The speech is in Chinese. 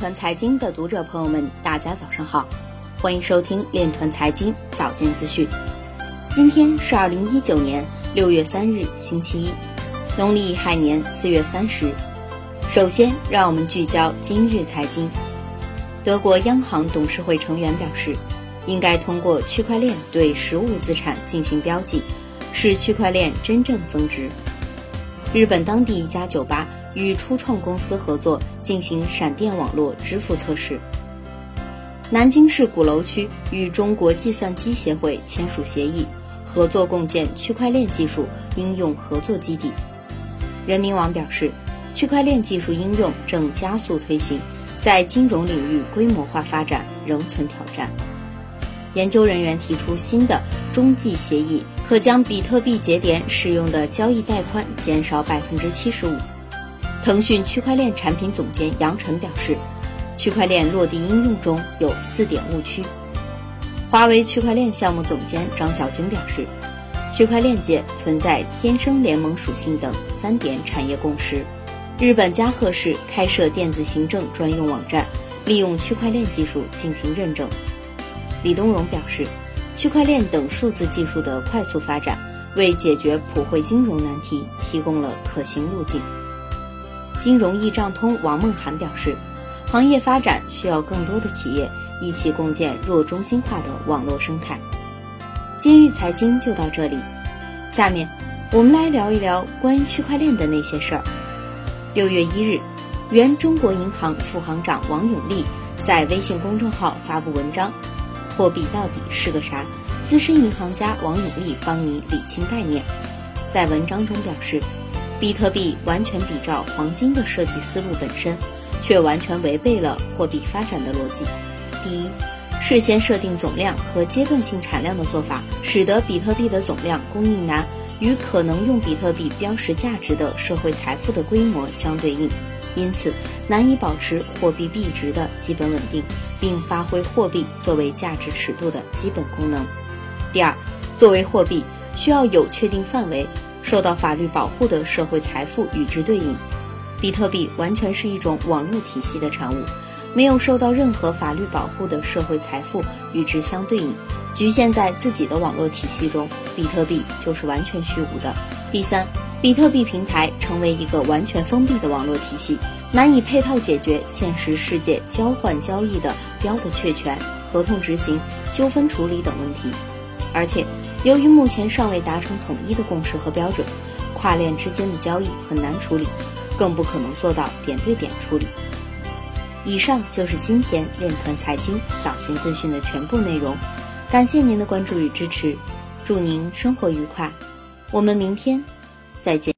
团财经的读者朋友们，大家早上好，欢迎收听链团财经早间资讯。今天是二零一九年六月三日，星期一，农历亥年四月三十。首先，让我们聚焦今日财经。德国央行董事会成员表示，应该通过区块链对实物资产进行标记，使区块链真正增值。日本当地一家酒吧。与初创公司合作进行闪电网络支付测试。南京市鼓楼区与中国计算机协会签署协议，合作共建区块链技术应用合作基地。人民网表示，区块链技术应用正加速推行，在金融领域规模化发展仍存挑战。研究人员提出新的中继协议，可将比特币节点使用的交易带宽减少百分之七十五。腾讯区块链产品总监杨晨表示，区块链落地应用中有四点误区。华为区块链项目总监张小军表示，区块链界存在天生联盟属性等三点产业共识。日本加贺市开设电子行政专用网站，利用区块链技术进行认证。李东荣表示，区块链等数字技术的快速发展，为解决普惠金融难题提供了可行路径。金融易账通王梦涵表示，行业发展需要更多的企业一起共建弱中心化的网络生态。今日财经就到这里，下面我们来聊一聊关于区块链的那些事儿。六月一日，原中国银行副行长王永利在微信公众号发布文章：“货币到底是个啥？”资深银行家王永利帮你理清概念。在文章中表示。比特币完全比照黄金的设计思路本身，却完全违背了货币发展的逻辑。第一，事先设定总量和阶段性产量的做法，使得比特币的总量供应难与可能用比特币标识价值的社会财富的规模相对应，因此难以保持货币币值的基本稳定，并发挥货币作为价值尺度的基本功能。第二，作为货币，需要有确定范围。受到法律保护的社会财富与之对应，比特币完全是一种网络体系的产物，没有受到任何法律保护的社会财富与之相对应，局限在自己的网络体系中，比特币就是完全虚无的。第三，比特币平台成为一个完全封闭的网络体系，难以配套解决现实世界交换交易的标的确权、合同执行、纠纷处理等问题，而且。由于目前尚未达成统一的共识和标准，跨链之间的交易很难处理，更不可能做到点对点处理。以上就是今天链团财经早间资讯的全部内容，感谢您的关注与支持，祝您生活愉快，我们明天再见。